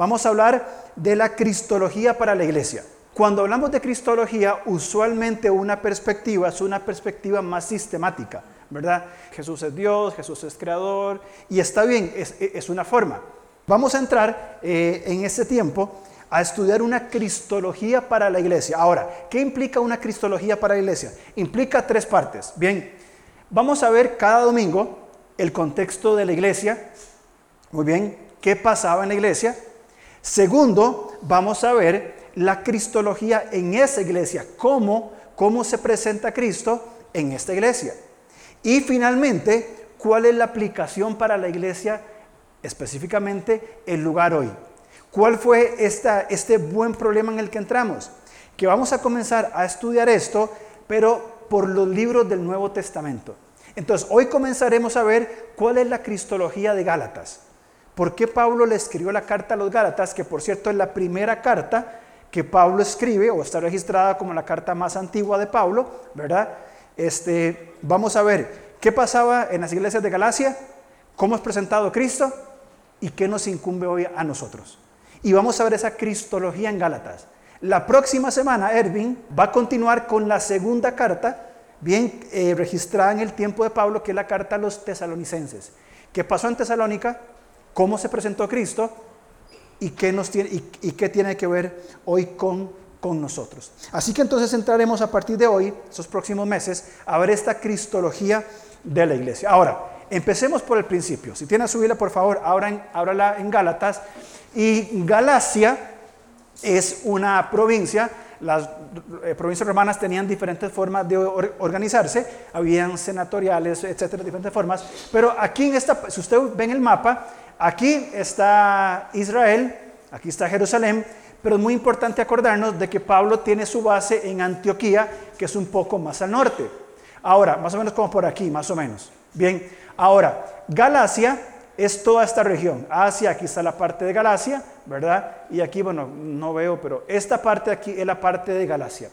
vamos a hablar de la cristología para la iglesia. Cuando hablamos de cristología, usualmente una perspectiva es una perspectiva más sistemática, ¿verdad? Jesús es Dios, Jesús es creador, y está bien, es, una forma. Vamos a entrar eh, en este tiempo a estudiar una cristología para la iglesia. Ahora, ¿qué implica una cristología para la iglesia? Implica tres partes. Bien, vamos a ver cada domingo el contexto de la iglesia. Muy bien, ¿qué pasaba en la iglesia? Segundo, vamos a ver la cristología en esa iglesia, cómo, cómo se presenta Cristo en esta iglesia. Y finalmente, cuál es la aplicación para la iglesia, específicamente el lugar hoy. ¿Cuál fue esta, este buen problema en el que entramos? Que vamos a comenzar a estudiar esto, pero por los libros del Nuevo Testamento. Entonces, hoy comenzaremos a ver cuál es la cristología de Gálatas. ¿Por qué Pablo le escribió la carta a los Gálatas? Que por cierto es la primera carta que Pablo escribe o está registrada como la carta más antigua de Pablo, ¿verdad? Este, vamos a ver qué pasaba en las iglesias de Galacia, cómo es presentado Cristo y qué nos incumbe hoy a nosotros. Y vamos a ver esa cristología en Gálatas. La próxima semana, Erwin va a continuar con la segunda carta, bien eh, registrada en el tiempo de Pablo, que es la carta a los tesalonicenses. ¿Qué pasó en Tesalónica? ¿Cómo se presentó Cristo? ¿Y qué, nos tiene, y, qué tiene que ver hoy con, con nosotros? Así que entonces entraremos a partir de hoy, esos próximos meses, a ver esta cristología de la iglesia. Ahora, empecemos por el principio. Si tiene a subirla, por favor, ábrala en Gálatas y Galacia es una provincia, las eh, provincias romanas tenían diferentes formas de organizarse, habían senatoriales, etcétera, diferentes formas, pero aquí en esta, si usted ve en el mapa, aquí está Israel, aquí está Jerusalén, pero es muy importante acordarnos de que Pablo tiene su base en Antioquía, que es un poco más al norte. Ahora, más o menos como por aquí, más o menos. Bien, ahora, Galacia es toda esta región. Asia, aquí está la parte de Galacia, ¿verdad? Y aquí, bueno, no veo, pero esta parte aquí es la parte de Galacia.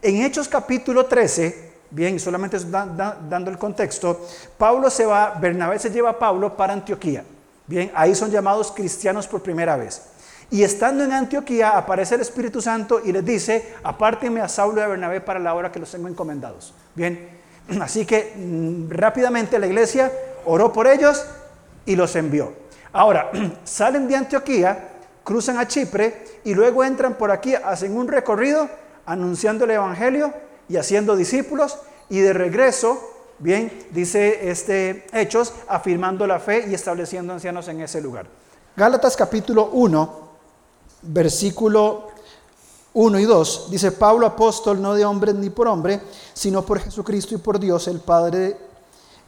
En Hechos capítulo 13, bien, solamente dando el contexto, Pablo se va, Bernabé se lleva a Pablo para Antioquía. Bien, ahí son llamados cristianos por primera vez. Y estando en Antioquía aparece el Espíritu Santo y les dice, apártenme a Saulo y a Bernabé para la hora que los tengo encomendados. Bien, así que mm, rápidamente la iglesia oró por ellos y los envió. Ahora, salen de Antioquía, cruzan a Chipre y luego entran por aquí, hacen un recorrido anunciando el Evangelio y haciendo discípulos y de regreso, bien, dice este Hechos, afirmando la fe y estableciendo ancianos en ese lugar. Gálatas capítulo 1, versículo 1 y 2, dice Pablo apóstol no de hombre ni por hombre, sino por Jesucristo y por Dios el Padre,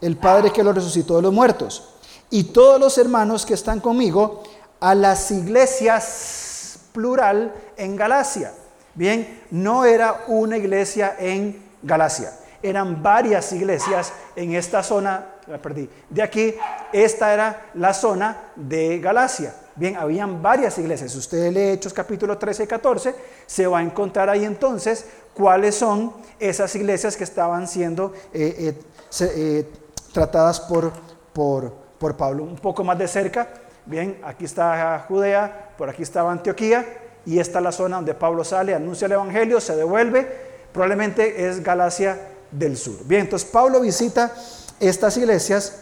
el Padre que lo resucitó de los muertos y todos los hermanos que están conmigo a las iglesias plural en Galacia. Bien, no era una iglesia en Galacia, eran varias iglesias en esta zona, la perdí, de aquí, esta era la zona de Galacia. Bien, habían varias iglesias. Si usted lee Hechos capítulo 13 y 14, se va a encontrar ahí entonces cuáles son esas iglesias que estaban siendo eh, eh, eh, tratadas por, por, por Pablo. Un poco más de cerca, bien, aquí está Judea, por aquí estaba Antioquía, y esta es la zona donde Pablo sale, anuncia el Evangelio, se devuelve, probablemente es Galacia del Sur. Bien, entonces Pablo visita estas iglesias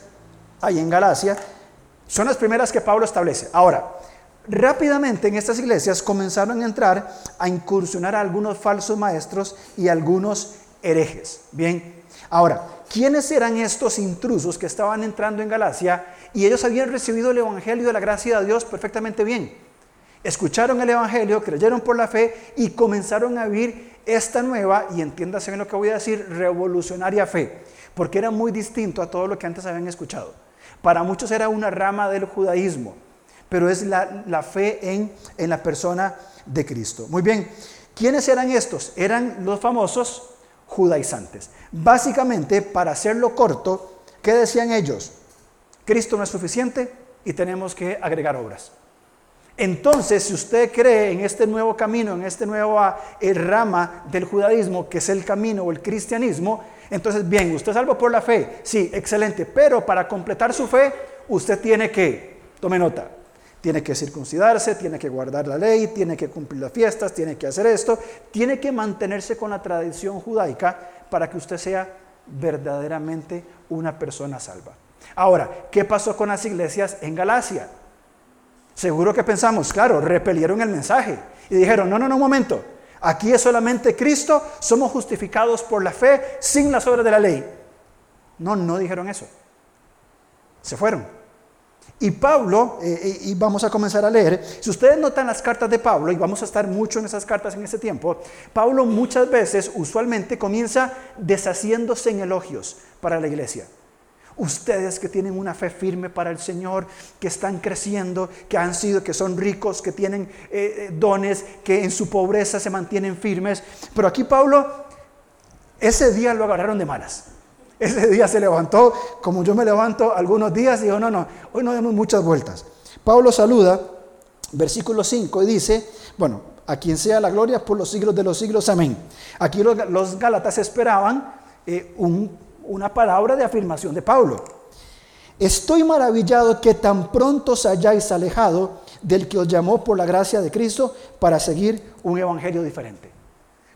ahí en Galacia, son las primeras que Pablo establece. Ahora, rápidamente en estas iglesias comenzaron a entrar a incursionar a algunos falsos maestros y algunos herejes. Bien, ahora, ¿Quiénes eran estos intrusos que estaban entrando en Galacia y ellos habían recibido el Evangelio de la gracia de Dios perfectamente bien? Escucharon el Evangelio, creyeron por la fe y comenzaron a vivir esta nueva, y entiéndase bien lo que voy a decir, revolucionaria fe, porque era muy distinto a todo lo que antes habían escuchado. Para muchos era una rama del judaísmo, pero es la, la fe en, en la persona de Cristo. Muy bien, ¿quiénes eran estos? Eran los famosos judaizantes. Básicamente, para hacerlo corto, ¿qué decían ellos? Cristo no es suficiente y tenemos que agregar obras. Entonces, si usted cree en este nuevo camino, en este nuevo eh, rama del judaísmo, que es el camino o el cristianismo, entonces, bien, usted salvo por la fe, sí, excelente, pero para completar su fe, usted tiene que, tome nota, Tiene que circuncidarse, tiene que guardar la ley, tiene que cumplir las fiestas, tiene que hacer esto, tiene que mantenerse con la tradición judaica para que usted sea verdaderamente una persona salva. Ahora, ¿qué pasó con las iglesias en Galacia? Seguro que pensamos, claro, repelieron el mensaje y dijeron, no, no, no, un momento, aquí es solamente Cristo, somos justificados por la fe sin las obras de la ley. No, no dijeron eso. Se fueron. Y Pablo, eh, eh, y vamos a comenzar a leer, si ustedes notan las cartas de Pablo, y vamos a estar mucho en esas cartas en este tiempo, Pablo muchas veces, usualmente, comienza deshaciéndose en elogios para la iglesia. Ustedes que tienen una fe firme para el Señor, que están creciendo, que han sido, que son ricos, que tienen eh, dones, que en su pobreza se mantienen firmes. Pero aquí Pablo, ese día lo agarraron de malas. Ese día se levantó, como yo me levanto algunos días, y dijo, no, no, hoy no demos muchas vueltas. Pablo saluda, versículo 5, y dice, bueno, a quien sea la gloria por los siglos de los siglos, amén. Aquí los, los Gálatas esperaban eh, una palabra de afirmación de Pablo. Estoy maravillado que tan pronto os hayáis alejado del que os llamó por la gracia de Cristo para seguir un evangelio diferente.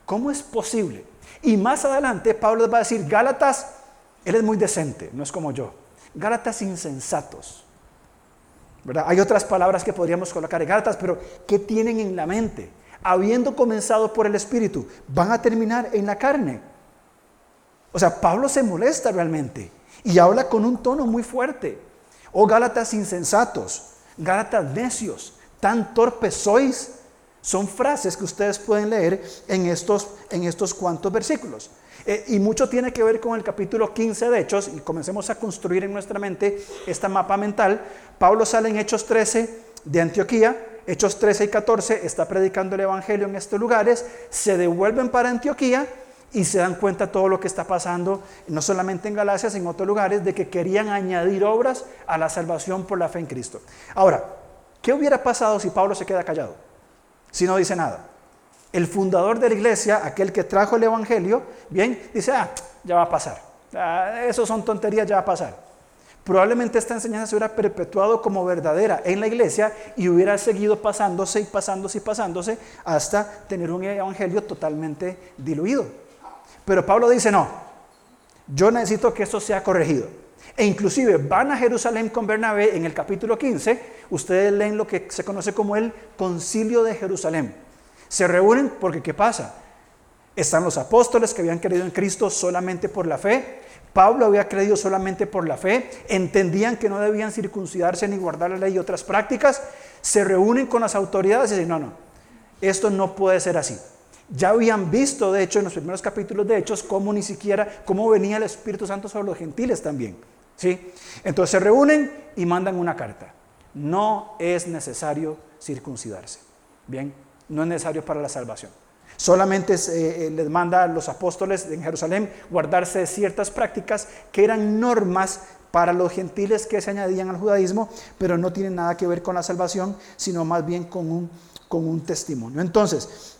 ¿Cómo es posible? Y más adelante Pablo va a decir, Gálatas, él es muy decente, no es como yo. Gálatas insensatos. ¿verdad? Hay otras palabras que podríamos colocar en Gálatas, pero ¿qué tienen en la mente? Habiendo comenzado por el Espíritu, van a terminar en la carne. O sea, Pablo se molesta realmente y habla con un tono muy fuerte. Oh Gálatas insensatos, Gálatas necios, tan torpes sois. Son frases que ustedes pueden leer en estos, en estos cuantos versículos. Eh, y mucho tiene que ver con el capítulo 15 de Hechos, y comencemos a construir en nuestra mente esta mapa mental. Pablo sale en Hechos 13 de Antioquía, Hechos 13 y 14, está predicando el Evangelio en estos lugares, se devuelven para Antioquía y se dan cuenta todo lo que está pasando, no solamente en Galacia, sino en otros lugares, de que querían añadir obras a la salvación por la fe en Cristo. Ahora, ¿qué hubiera pasado si Pablo se queda callado? Si no dice nada el fundador de la iglesia, aquel que trajo el Evangelio, bien, dice, ah, ya va a pasar. Ah, eso son tonterías, ya va a pasar. Probablemente esta enseñanza se hubiera perpetuado como verdadera en la iglesia y hubiera seguido pasándose y pasándose y pasándose hasta tener un evangelio totalmente diluido. Pero Pablo dice, no, yo necesito que esto sea corregido. E inclusive van a Jerusalén con Bernabé en el capítulo 15, ustedes leen lo que se conoce como el concilio de Jerusalén. Se reúnen porque ¿qué pasa? Están los apóstoles que habían creído en Cristo solamente por la fe. Pablo había creído solamente por la fe. Entendían que no debían circuncidarse ni guardar la ley y otras prácticas. Se reúnen con las autoridades y dicen, no, no, esto no puede ser así. Ya habían visto, de hecho, en los primeros capítulos de Hechos, cómo ni siquiera, cómo venía el Espíritu Santo sobre los gentiles también. ¿sí? Entonces se reúnen y mandan una carta. No es necesario circuncidarse. Bien, no es necesario para la salvación. Solamente eh, les manda a los apóstoles en Jerusalén guardarse de ciertas prácticas que eran normas para los gentiles que se añadían al judaísmo, pero no tienen nada que ver con la salvación, sino más bien con un, con un testimonio. Entonces,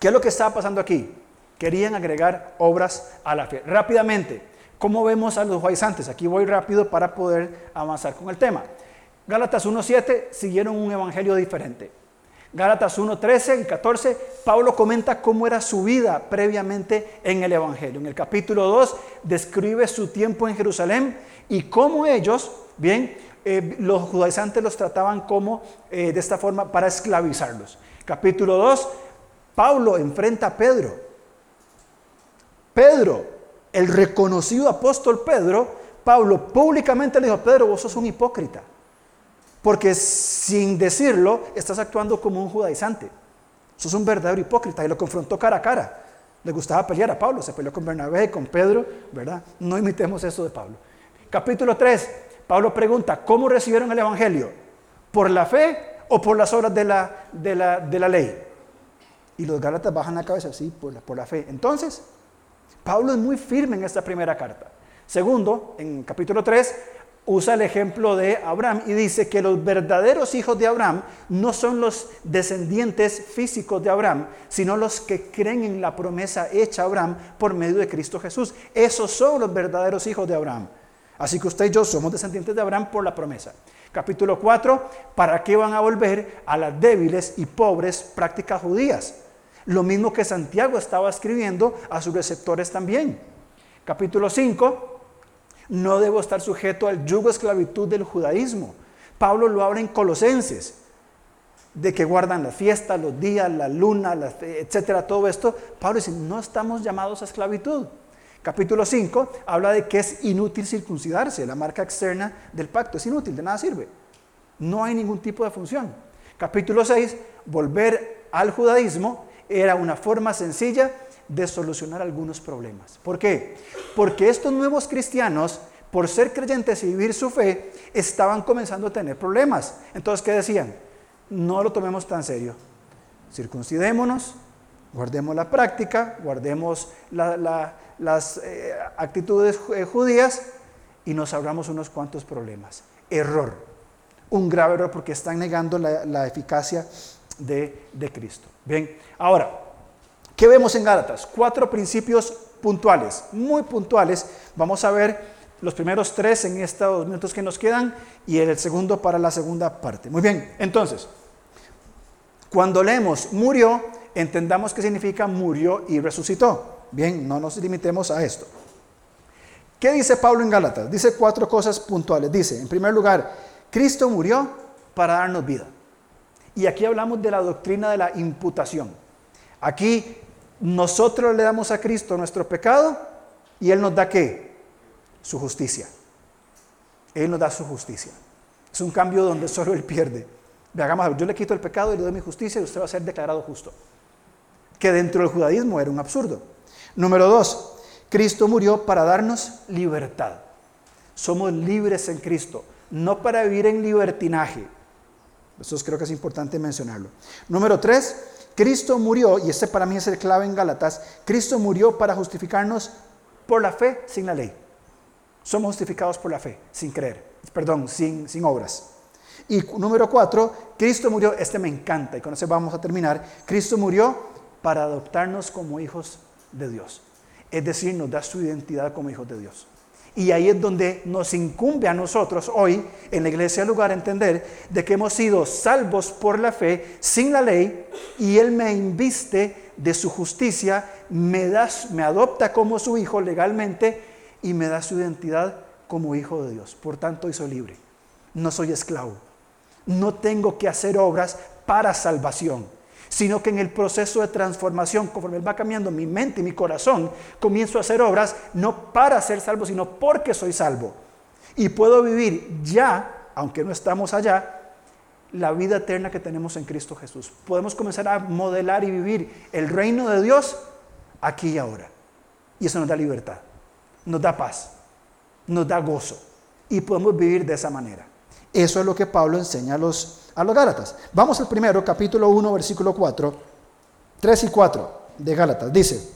¿qué es lo que estaba pasando aquí? Querían agregar obras a la fe. Rápidamente, ¿cómo vemos a los judaizantes? Aquí voy rápido para poder avanzar con el tema. Gálatas 1.7 siguieron un evangelio diferente. Gálatas 1, 13 y 14, Pablo comenta cómo era su vida previamente en el Evangelio. En el capítulo 2 describe su tiempo en Jerusalén y cómo ellos, bien, eh, los judaizantes los trataban como eh, de esta forma para esclavizarlos. Capítulo 2, Pablo enfrenta a Pedro. Pedro, el reconocido apóstol Pedro, Pablo públicamente le dijo, Pedro, vos sos un hipócrita. Porque sin decirlo, estás actuando como un judaizante. Sos un verdadero hipócrita y lo confrontó cara a cara. Le gustaba pelear a Pablo, se peleó con Bernabé, con Pedro, ¿verdad? No imitemos eso de Pablo. Capítulo 3, Pablo pregunta, ¿cómo recibieron el Evangelio? ¿Por la fe o por las obras de la, de la, ley? Y los Gálatas bajan la cabeza, sí, por la, por la fe. Entonces, Pablo es muy firme en esta primera carta. Segundo, en capítulo 3, usa el ejemplo de Abraham y dice que los verdaderos hijos de Abraham no son los descendientes físicos de Abraham, sino los que creen en la promesa hecha a Abraham por medio de Cristo Jesús. Esos son los verdaderos hijos de Abraham. Así que usted y yo somos descendientes de Abraham por la promesa. Capítulo 4, ¿para qué van a volver a las débiles y pobres prácticas judías? Lo mismo que Santiago estaba escribiendo a sus receptores también. Capítulo 5, no debo estar sujeto al yugo esclavitud del judaísmo. Pablo lo habla en Colosenses, de que guardan la fiesta, los días, la luna, etcétera, todo esto. Pablo dice, no estamos llamados a esclavitud. Capítulo 5 habla de que es inútil circuncidarse, la marca externa del pacto es inútil, de nada sirve. No hay ningún tipo de función. Capítulo 6, volver al judaísmo era una forma sencilla de solucionar algunos problemas. ¿Por qué? Porque estos nuevos cristianos, por ser creyentes y vivir su fe, estaban comenzando a tener problemas. Entonces, ¿qué decían? No lo tomemos tan serio. Circuncidémonos, guardemos la práctica, guardemos la las eh, actitudes eh, judías y nos ahorramos unos cuantos problemas. Error, un grave error porque están negando la, eficacia de, Cristo. Bien, ahora, ¿qué vemos en Gálatas? Cuatro principios puntuales, muy puntuales. Vamos a ver los primeros tres en estos minutos que nos quedan y el segundo para la segunda parte. Muy bien, entonces, cuando leemos murió, entendamos qué significa murió y resucitó. Bien, no nos limitemos a esto. ¿Qué dice Pablo en Gálatas? Dice cuatro cosas puntuales. Dice, en primer lugar, Cristo murió para darnos vida. Y aquí hablamos de la doctrina de la imputación. Aquí nosotros le damos a Cristo nuestro pecado y Él nos da qué? Su justicia. Él nos da su justicia. Es un cambio donde solo Él pierde. Veamos, yo le quito el pecado y le doy mi justicia y usted va a ser declarado justo. Que dentro del judaísmo era un absurdo. Número dos, Cristo murió para darnos libertad. Somos libres en Cristo, no para vivir en libertinaje. Eso creo que es importante mencionarlo. Número tres, Cristo murió, y este para mí es el clave en Gálatas, Cristo murió para justificarnos por la fe sin la ley. Somos justificados por la fe, sin creer, perdón, sin, sin obras. Y número cuatro, Cristo murió, este me encanta, y con eso vamos a terminar, Cristo murió para adoptarnos como hijos de Dios. Es decir, nos da su identidad como hijos de Dios. Y ahí es donde nos incumbe a nosotros hoy en la iglesia lugar entender de que hemos sido salvos por la fe sin la ley y Él me inviste de su justicia, me, me adopta como su hijo legalmente y me da su identidad como hijo de Dios. Por tanto, soy libre. No soy esclavo. No tengo que hacer obras para salvación sino que en el proceso de transformación, conforme Él va cambiando mi mente y mi corazón, comienzo a hacer obras no para ser salvo, sino porque soy salvo. Y puedo vivir ya, aunque no estamos allá, la vida eterna que tenemos en Cristo Jesús. Podemos comenzar a modelar y vivir el reino de Dios aquí y ahora. Y eso nos da libertad, nos da paz, nos da gozo. Y podemos vivir de esa manera. Eso es lo que Pablo enseña a los a los Gálatas. Vamos al primero, capítulo 1, versículo 4, 3 y 4 de Gálatas. Dice,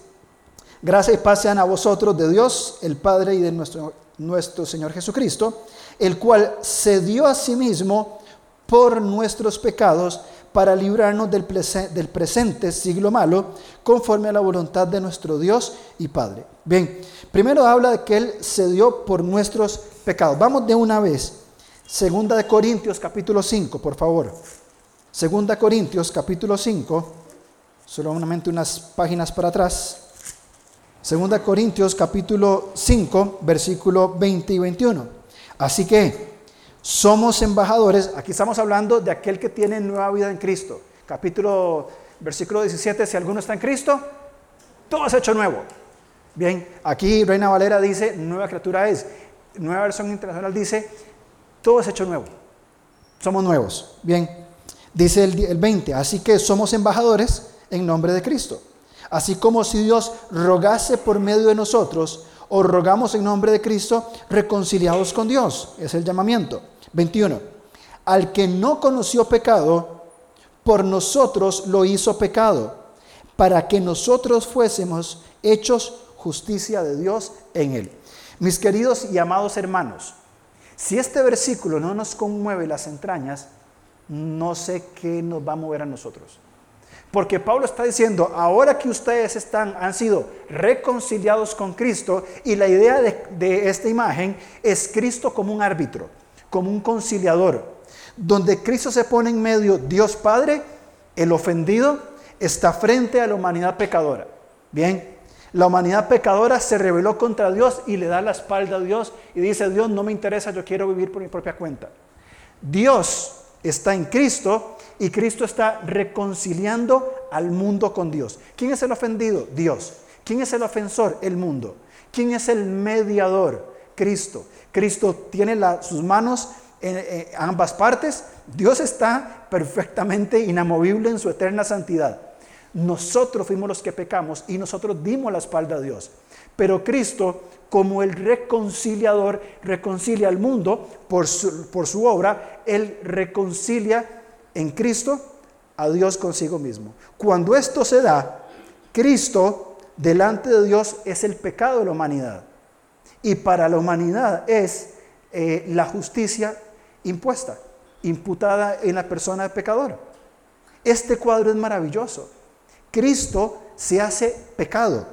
gracias y paz sean a vosotros de Dios, el Padre y de nuestro, nuestro Señor Jesucristo, el cual se dio a sí mismo por nuestros pecados para librarnos del, del presente siglo malo, conforme a la voluntad de nuestro Dios y Padre. Bien, primero habla de que Él se dio por nuestros pecados. Vamos de una vez Segunda de Corintios capítulo 5, por favor. Segunda Corintios capítulo 5, solamente unas páginas para atrás. Segunda Corintios capítulo 5, versículo 20 y 21. Así que somos embajadores, aquí estamos hablando de aquel que tiene nueva vida en Cristo. Capítulo, versículo 17, si alguno está en Cristo, todo es hecho nuevo. Bien, aquí Reina Valera dice, nueva criatura es. Nueva versión internacional dice, todo es hecho nuevo. Somos nuevos. Bien, dice el, 20, así que somos embajadores en nombre de Cristo. Así como si Dios rogase por medio de nosotros, o rogamos en nombre de Cristo, reconciliados con Dios. Es el llamamiento. 21. Al que no conoció pecado, por nosotros lo hizo pecado, para que nosotros fuésemos hechos justicia de Dios en él. Mis queridos y amados hermanos, si este versículo no nos conmueve las entrañas, no sé qué nos va a mover a nosotros. Porque Pablo está diciendo, ahora que ustedes están, han sido reconciliados con Cristo, y la idea de, de esta imagen es Cristo como un árbitro, como un conciliador, donde Cristo se pone en medio, Dios Padre, el ofendido, está frente a la humanidad pecadora. Bien, la humanidad pecadora se rebeló contra Dios y le da la espalda a Dios y dice, Dios no me interesa, yo quiero vivir por mi propia cuenta. Dios está en Cristo y Cristo está reconciliando al mundo con Dios. ¿Quién es el ofendido? Dios. ¿Quién es el ofensor? El mundo. ¿Quién es el mediador? Cristo. Cristo tiene sus manos en, ambas partes. Dios está perfectamente inamovible en su eterna santidad. Nosotros fuimos los que pecamos y nosotros dimos la espalda a Dios. Pero Cristo, como el reconciliador, reconcilia al mundo por su, obra. Él reconcilia en Cristo a Dios consigo mismo. Cuando esto se da, Cristo delante de Dios es el pecado de la humanidad. Y para la humanidad es eh, la justicia impuesta, imputada en la persona del pecador. Este cuadro es maravilloso. Cristo se hace pecado.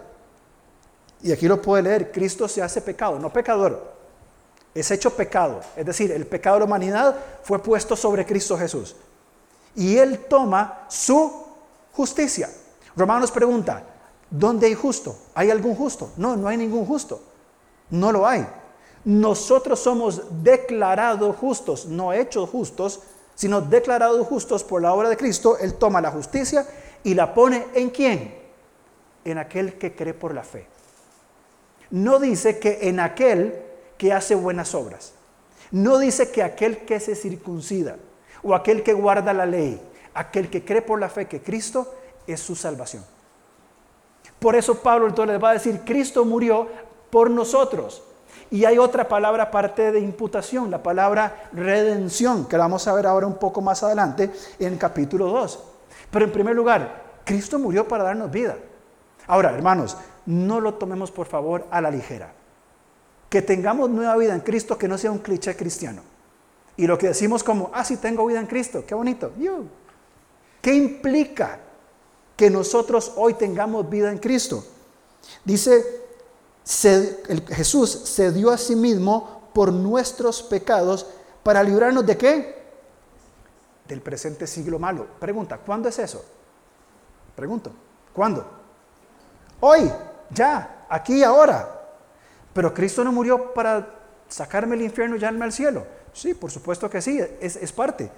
Y aquí lo puede leer, Cristo se hace pecado, no pecador. Es hecho pecado. Es decir, el pecado de la humanidad fue puesto sobre Cristo Jesús y Él toma su justicia. Romanos pregunta, ¿dónde hay justo? ¿Hay algún justo? No, no hay ningún justo. No lo hay. Nosotros somos declarados justos, no hechos justos, sino declarados justos por la obra de Cristo. Él toma la justicia y la pone en quién? En aquel que cree por la fe. No dice que en aquel que hace buenas obras. No dice que aquel que se circuncida o aquel que guarda la ley, aquel que cree por la fe que Cristo es su salvación. Por eso Pablo entonces les va a decir, Cristo murió por nosotros. Y hay otra palabra aparte de imputación, la palabra redención, que la vamos a ver ahora un poco más adelante en capítulo 2. Pero en primer lugar, Cristo murió para darnos vida. Ahora, hermanos, no lo tomemos por favor a la ligera. Que tengamos nueva vida en Cristo que no sea un cliché cristiano. Y lo que decimos como, ah, sí tengo vida en Cristo, qué bonito. ¿Qué implica que nosotros hoy tengamos vida en Cristo? Dice, Jesús se dio a sí mismo por nuestros pecados para librarnos de qué? Del presente siglo malo. Pregunta, ¿cuándo es eso? Pregunto, ¿cuándo? Hoy, ya, aquí ahora. Pero Cristo no murió para sacarme el infierno y llevarme al cielo. Sí, por supuesto que sí, es, parte.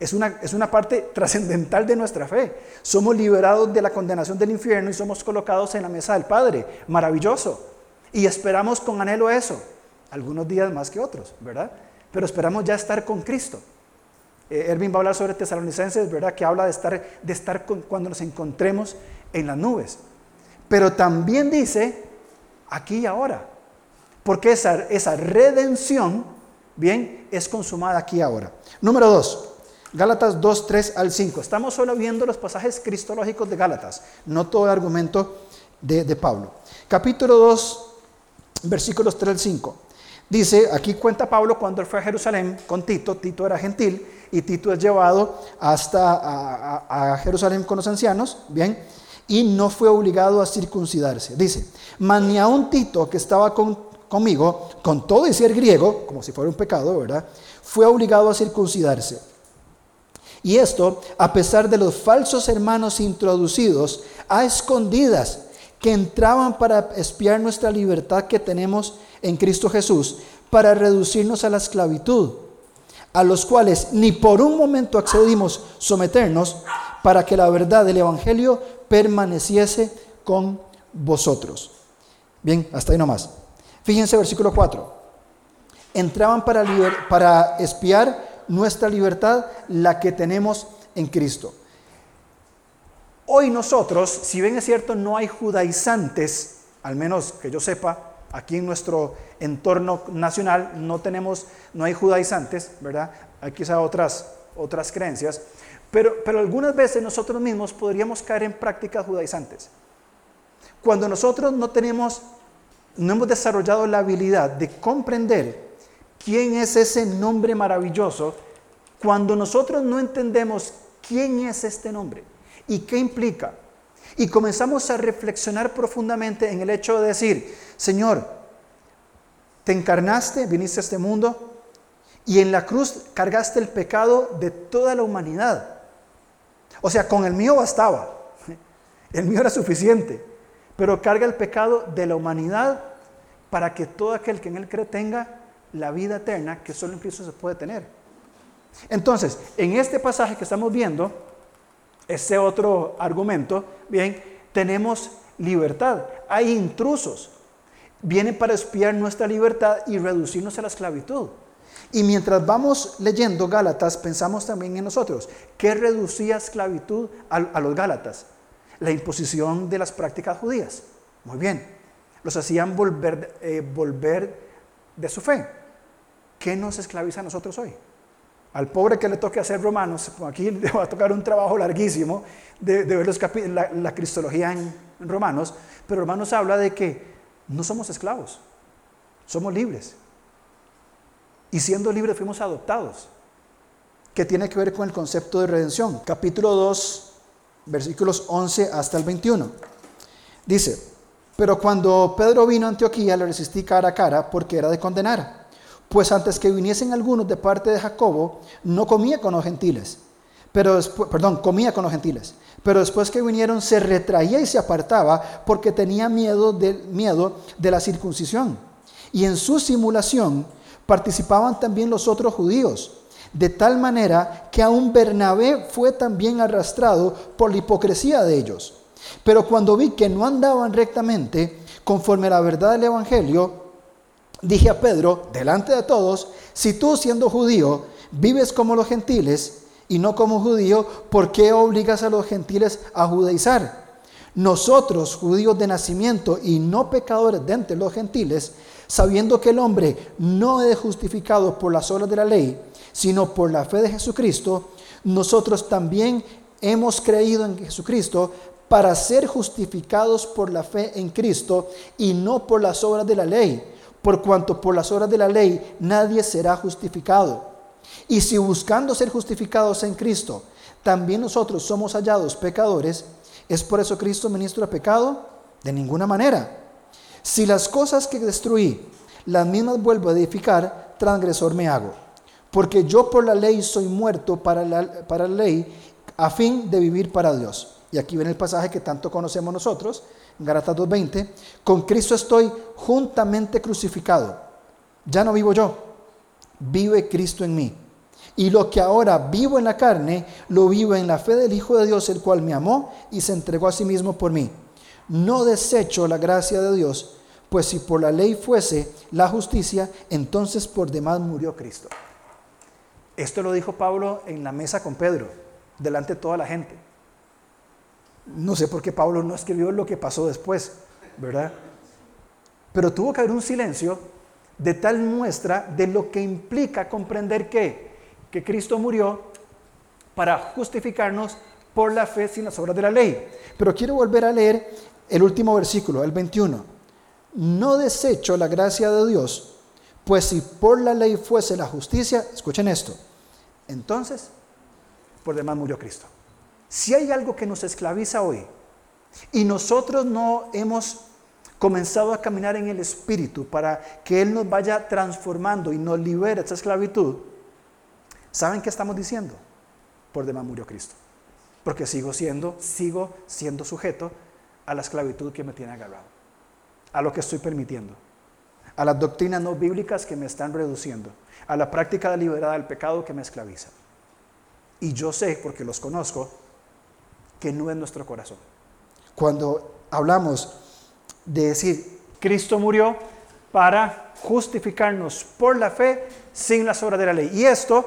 Es una, es una parte trascendental de nuestra fe. Somos liberados de la condenación del infierno y somos colocados en la mesa del Padre. Maravilloso. Y esperamos con anhelo eso. Algunos días más que otros, ¿verdad? Pero esperamos ya estar con Cristo. Eh, Erwin va a hablar sobre tesalonicenses, ¿verdad? Que habla de estar, de estar cuando nos encontremos en las nubes. Pero también dice aquí y ahora. Porque esa, esa redención Bien, es consumada aquí ahora. Número 2. Gálatas 2, 3 al 5. Estamos solo viendo los pasajes cristológicos de Gálatas, no todo el argumento de, de Pablo. Capítulo 2, versículos 3 al 5. Dice, aquí cuenta Pablo cuando él fue a Jerusalén con Tito, Tito era gentil y Tito es llevado hasta Jerusalén con los ancianos, bien, y no fue obligado a circuncidarse. Dice, mas ni un Tito que estaba con conmigo, con todo y ser griego, como si fuera un pecado, ¿verdad? Fue obligado a circuncidarse. Y esto, a pesar de los falsos hermanos introducidos a escondidas que entraban para espiar nuestra libertad que tenemos en Cristo Jesús, para reducirnos a la esclavitud, a los cuales ni por un momento accedimos someternos para que la verdad del Evangelio permaneciese con vosotros. Bien, hasta ahí nomás. Fíjense versículo 4. Entraban para, para espiar nuestra libertad, la que tenemos en Cristo. Hoy nosotros, si bien es cierto, no hay judaizantes, al menos que yo sepa, aquí en nuestro entorno nacional no tenemos, no hay judaizantes, ¿verdad? Hay quizá otras, otras creencias, pero, pero algunas veces nosotros mismos podríamos caer en prácticas judaizantes. Cuando nosotros no tenemos no hemos desarrollado la habilidad de comprender quién es ese nombre maravilloso cuando nosotros no entendemos quién es este nombre y qué implica. Y comenzamos a reflexionar profundamente en el hecho de decir, Señor, te encarnaste, viniste a este mundo Y en la cruz cargaste el pecado de toda la humanidad. O sea, con el mío bastaba. El mío era suficiente. Pero carga el pecado de la humanidad para que todo aquel que en él cree tenga la vida eterna que solo en Cristo se puede tener. Entonces, en este pasaje que estamos viendo, ese otro argumento, bien, tenemos libertad. Hay intrusos. Vienen para espiar nuestra libertad y reducirnos a la esclavitud. Y mientras vamos leyendo Gálatas, pensamos también en nosotros. ¿Qué reducía esclavitud a, los Gálatas? La imposición de las prácticas judías. Muy bien. Los hacían volver, eh, volver de su fe. ¿Qué nos esclaviza a nosotros hoy? Al pobre que le toque hacer romanos, aquí le va a tocar un trabajo larguísimo de, ver la, la, cristología en, en Romanos, pero Romanos habla de que no somos esclavos, somos libres. Y siendo libres fuimos adoptados, que tiene que ver con el concepto de redención. Capítulo 2, versículos 11 hasta el 21. Dice, pero cuando Pedro vino a Antioquía le resistí cara a cara porque era de condenar. Pues antes que viniesen algunos de parte de Jacobo, no comía con los gentiles. Pero después, perdón, comía con los gentiles. Pero después que vinieron se retraía y se apartaba porque tenía miedo de, miedo de la circuncisión. Y en su simulación participaban también los otros judíos, de tal manera que aún Bernabé fue también arrastrado por la hipocresía de ellos. Pero cuando vi que no andaban rectamente, conforme a la verdad del Evangelio, dije a Pedro, delante de todos, si tú siendo judío vives como los gentiles y no como judío, ¿por qué obligas a los gentiles a judaizar? Nosotros, judíos de nacimiento y no pecadores de entre los gentiles, sabiendo que el hombre no es justificado por las obras de la ley, sino por la fe de Jesucristo, nosotros también hemos creído en Jesucristo para ser justificados por la fe en Cristo y no por las obras de la ley, por cuanto por las obras de la ley nadie será justificado. Y si buscando ser justificados en Cristo, también nosotros somos hallados pecadores, ¿es por eso Cristo ministro de pecado? De ninguna manera. Si las cosas que destruí, las mismas vuelvo a edificar, transgresor me hago. Porque yo por la ley soy muerto para la, para la ley, a fin de vivir para Dios. Y aquí viene el pasaje que tanto conocemos nosotros, Galatas 2.20. Con Cristo estoy juntamente crucificado. Ya no vivo yo, vive Cristo en mí. Y lo que ahora vivo en la carne, lo vivo en la fe del Hijo de Dios, el cual me amó y se entregó a sí mismo por mí no desecho la gracia de Dios, pues si por la ley fuese la justicia, entonces por demás murió Cristo. Esto lo dijo Pablo en la mesa con Pedro, delante de toda la gente. No sé por qué Pablo no escribió lo que pasó después, ¿verdad? Pero tuvo que haber un silencio de tal muestra de lo que implica comprender que, que Cristo murió para justificarnos por la fe sin las obras de la ley. Pero quiero volver a leer el último versículo, el 21. No desecho la gracia de Dios, pues si por la ley fuese la justicia, escuchen esto, entonces por demás murió Cristo. Si hay algo que nos esclaviza hoy y nosotros no hemos comenzado a caminar en el Espíritu para que Él nos vaya transformando y nos libere de esta esclavitud, ¿saben qué estamos diciendo? Por demás murió Cristo. Porque sigo siendo, sigo siendo sujeto a la esclavitud que me tiene agarrado, a lo que estoy permitiendo, a las doctrinas no bíblicas que me están reduciendo, a la práctica deliberada del pecado que me esclaviza. Y yo sé, porque los conozco, que no es nuestro corazón. Cuando hablamos de decir, Cristo murió para justificarnos por la fe sin las obras de la ley. Y esto,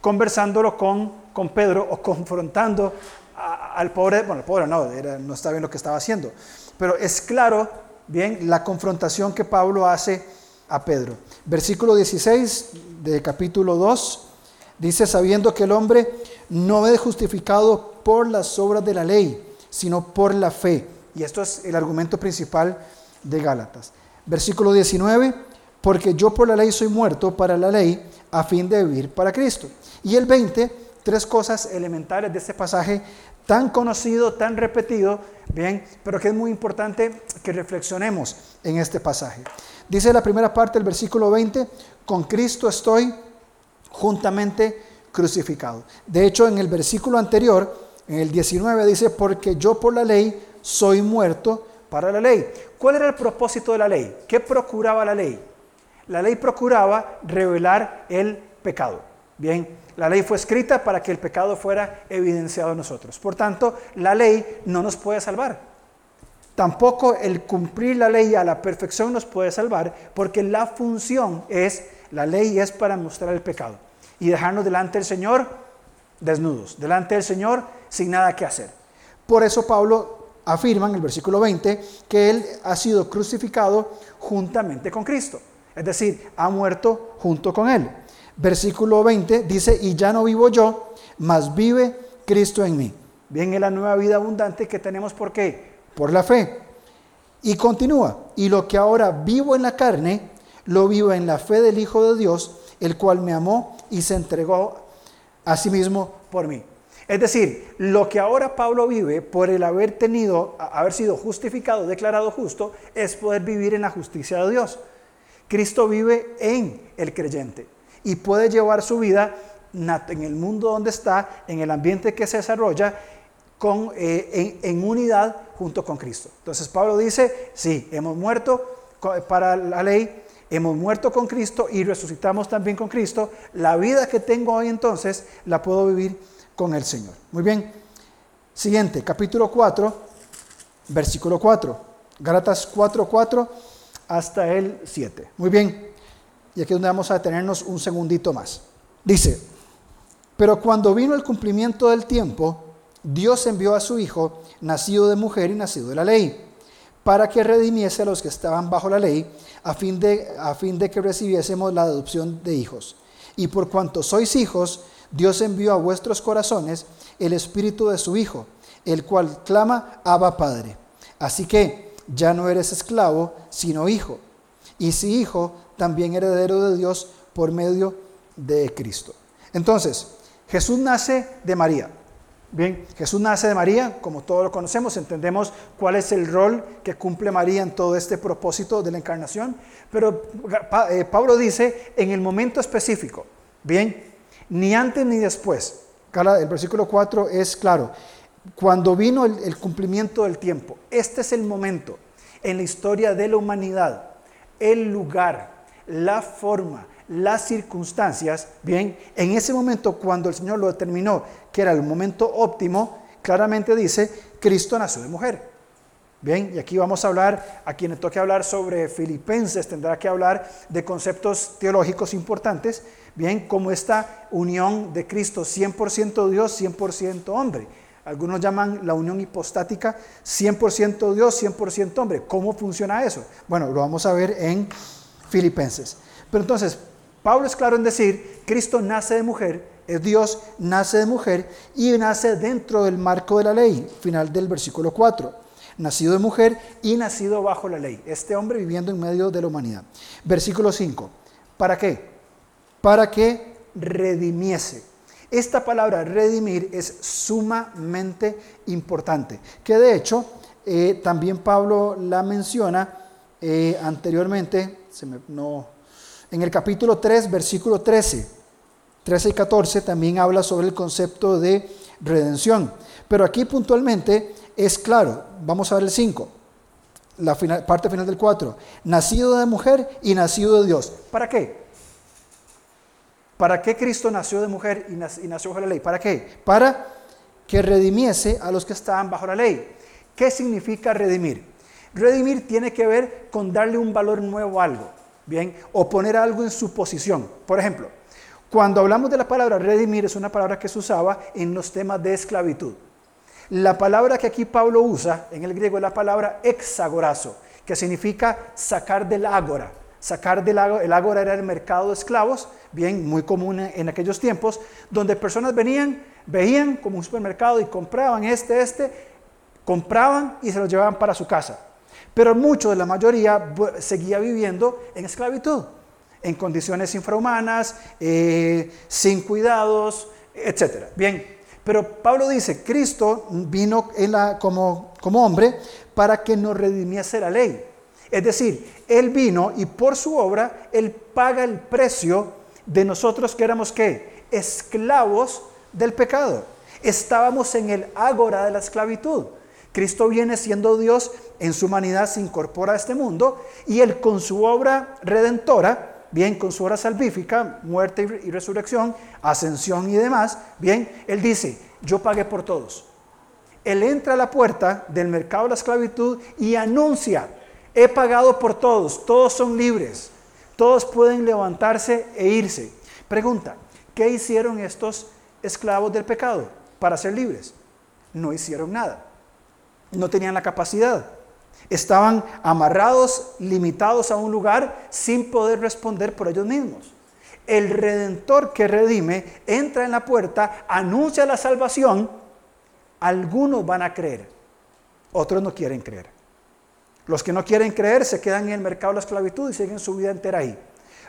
conversándolo con, con Pedro o confrontando al pobre, bueno, el pobre no, no está bien lo que estaba haciendo, pero es claro, bien, la confrontación que Pablo hace a Pedro. Versículo 16 de capítulo 2 dice, sabiendo que el hombre no es justificado por las obras de la ley, sino por la fe. Y esto es el argumento principal de Gálatas. Versículo 19, porque yo por la ley soy muerto para la ley a fin de vivir para Cristo. Y el 20, tres cosas elementales de este pasaje tan conocido, tan repetido, bien, pero que es muy importante que reflexionemos en este pasaje. Dice la primera parte del versículo 20, con Cristo estoy juntamente crucificado. De hecho, en el versículo anterior, en el 19 dice, porque yo por la ley soy muerto para la ley. ¿Cuál era el propósito de la ley? ¿Qué procuraba la ley? La ley procuraba revelar el pecado. Bien, la ley fue escrita para que el pecado fuera evidenciado en nosotros. Por tanto, la ley no nos puede salvar. Tampoco el cumplir la ley a la perfección nos puede salvar, porque la función es, la ley es para mostrar el pecado y dejarnos delante del Señor desnudos, delante del Señor sin nada que hacer. Por eso Pablo afirma en el versículo 20 que él ha sido crucificado juntamente con Cristo, es decir, ha muerto junto con él. Versículo 20 dice, y ya no vivo yo, mas vive Cristo en mí. Bien, es la nueva vida abundante que tenemos, ¿por qué? Por la fe. Y continúa, y lo que ahora vivo en la carne, lo vivo en la fe del Hijo de Dios, el cual me amó y se entregó a sí mismo por mí. Es decir, lo que ahora Pablo vive por el haber tenido, haber sido justificado, declarado justo, es poder vivir en la justicia de Dios. Cristo vive en el creyente y puede llevar su vida en el mundo donde está, en el ambiente que se desarrolla, con, eh, en, unidad junto con Cristo. Entonces Pablo dice, sí, hemos muerto para la ley, hemos muerto con Cristo y resucitamos también con Cristo. La vida que tengo hoy entonces la puedo vivir con el Señor. Muy bien. Siguiente, capítulo 4, versículo 4. Gálatas 4, 4 hasta el 7. Muy bien. Y aquí es donde vamos a detenernos un segundito más. Dice, pero cuando vino el cumplimiento del tiempo, Dios envió a su Hijo, nacido de mujer y nacido de la ley, para que redimiese a los que estaban bajo la ley, a fin de, que recibiésemos la adopción de hijos. Y por cuanto sois hijos, Dios envió a vuestros corazones el espíritu de su Hijo, el cual clama, Abba Padre. Así que ya no eres esclavo, sino hijo. Y si hijo, también heredero de Dios por medio de Cristo. Entonces, Jesús nace de María. Bien, Jesús nace de María, como todos lo conocemos, entendemos cuál es el rol que cumple María en todo este propósito de la encarnación, pero eh, Pablo dice en el momento específico, bien, ni antes ni después. El versículo 4 es claro, cuando vino el, el cumplimiento del tiempo, este es el momento en la historia de la humanidad, el lugar, la forma, las circunstancias, bien, en ese momento cuando el Señor lo determinó que era el momento óptimo, claramente dice, Cristo nació de mujer. Bien, y aquí vamos a hablar, a quien le toque hablar sobre Filipenses, tendrá que hablar de conceptos teológicos importantes, bien, como esta unión de Cristo 100% Dios, 100% hombre. Algunos llaman la unión hipostática 100% Dios, 100% hombre. ¿Cómo funciona eso? Bueno, lo vamos a ver en Filipenses. Pero entonces, Pablo es claro en decir, Cristo nace de mujer, es Dios, nace de mujer y nace dentro del marco de la ley, final del versículo 4. Nacido de mujer y nacido bajo la ley. Este hombre viviendo en medio de la humanidad. Versículo 5. ¿Para qué? Para que redimiese. Esta palabra redimir es sumamente importante, que de hecho eh, también Pablo la menciona eh, anteriormente, se me, no, en el capítulo 3, versículo 13, 13 y 14 también habla sobre el concepto de redención. Pero aquí puntualmente es claro, vamos a ver el 5, la parte final del 4, nacido de mujer y nacido de Dios. ¿Para qué? ¿Para qué Cristo nació de mujer y nació bajo la ley? ¿Para qué? Para que redimiese a los que estaban bajo la ley. ¿Qué significa redimir? Redimir tiene que ver con darle un valor nuevo a algo. Bien, o poner algo en su posición. Por ejemplo, cuando hablamos de la palabra redimir es una palabra que se usaba en los temas de esclavitud. La palabra que aquí Pablo usa en el griego es la palabra exagorazo, que significa sacar del ágora. Sacar del ágora, el ágora era el mercado de esclavos, bien, muy común en aquellos tiempos, donde personas venían, veían como un supermercado y compraban este, este, compraban y se lo llevaban para su casa. Pero mucho de la mayoría seguía viviendo en esclavitud, en condiciones infrahumanas, eh, sin cuidados, etc. Bien, pero Pablo dice, Cristo vino como, como hombre para que nos redimiese la ley. Es decir, Él vino y por su obra, Él paga el precio de nosotros que éramos qué? Esclavos del pecado. Estábamos en el ágora de la esclavitud. Cristo viene siendo Dios en su humanidad, se incorpora a este mundo y Él con su obra redentora, bien, con su obra salvífica, muerte y resurrección, ascensión y demás, bien, Él dice, yo pagué por todos. Él entra a la puerta del mercado de la esclavitud y anuncia, he pagado por todos, todos son libres, todos pueden levantarse e irse. Pregunta, ¿qué hicieron estos esclavos del pecado para ser libres? No hicieron nada no tenían la capacidad. Estaban amarrados, limitados a un lugar sin poder responder por ellos mismos. El redentor que redime entra en la puerta, anuncia la salvación. Algunos van a creer, otros no quieren creer. Los que no quieren creer se quedan en el mercado de la esclavitud y siguen su vida entera ahí.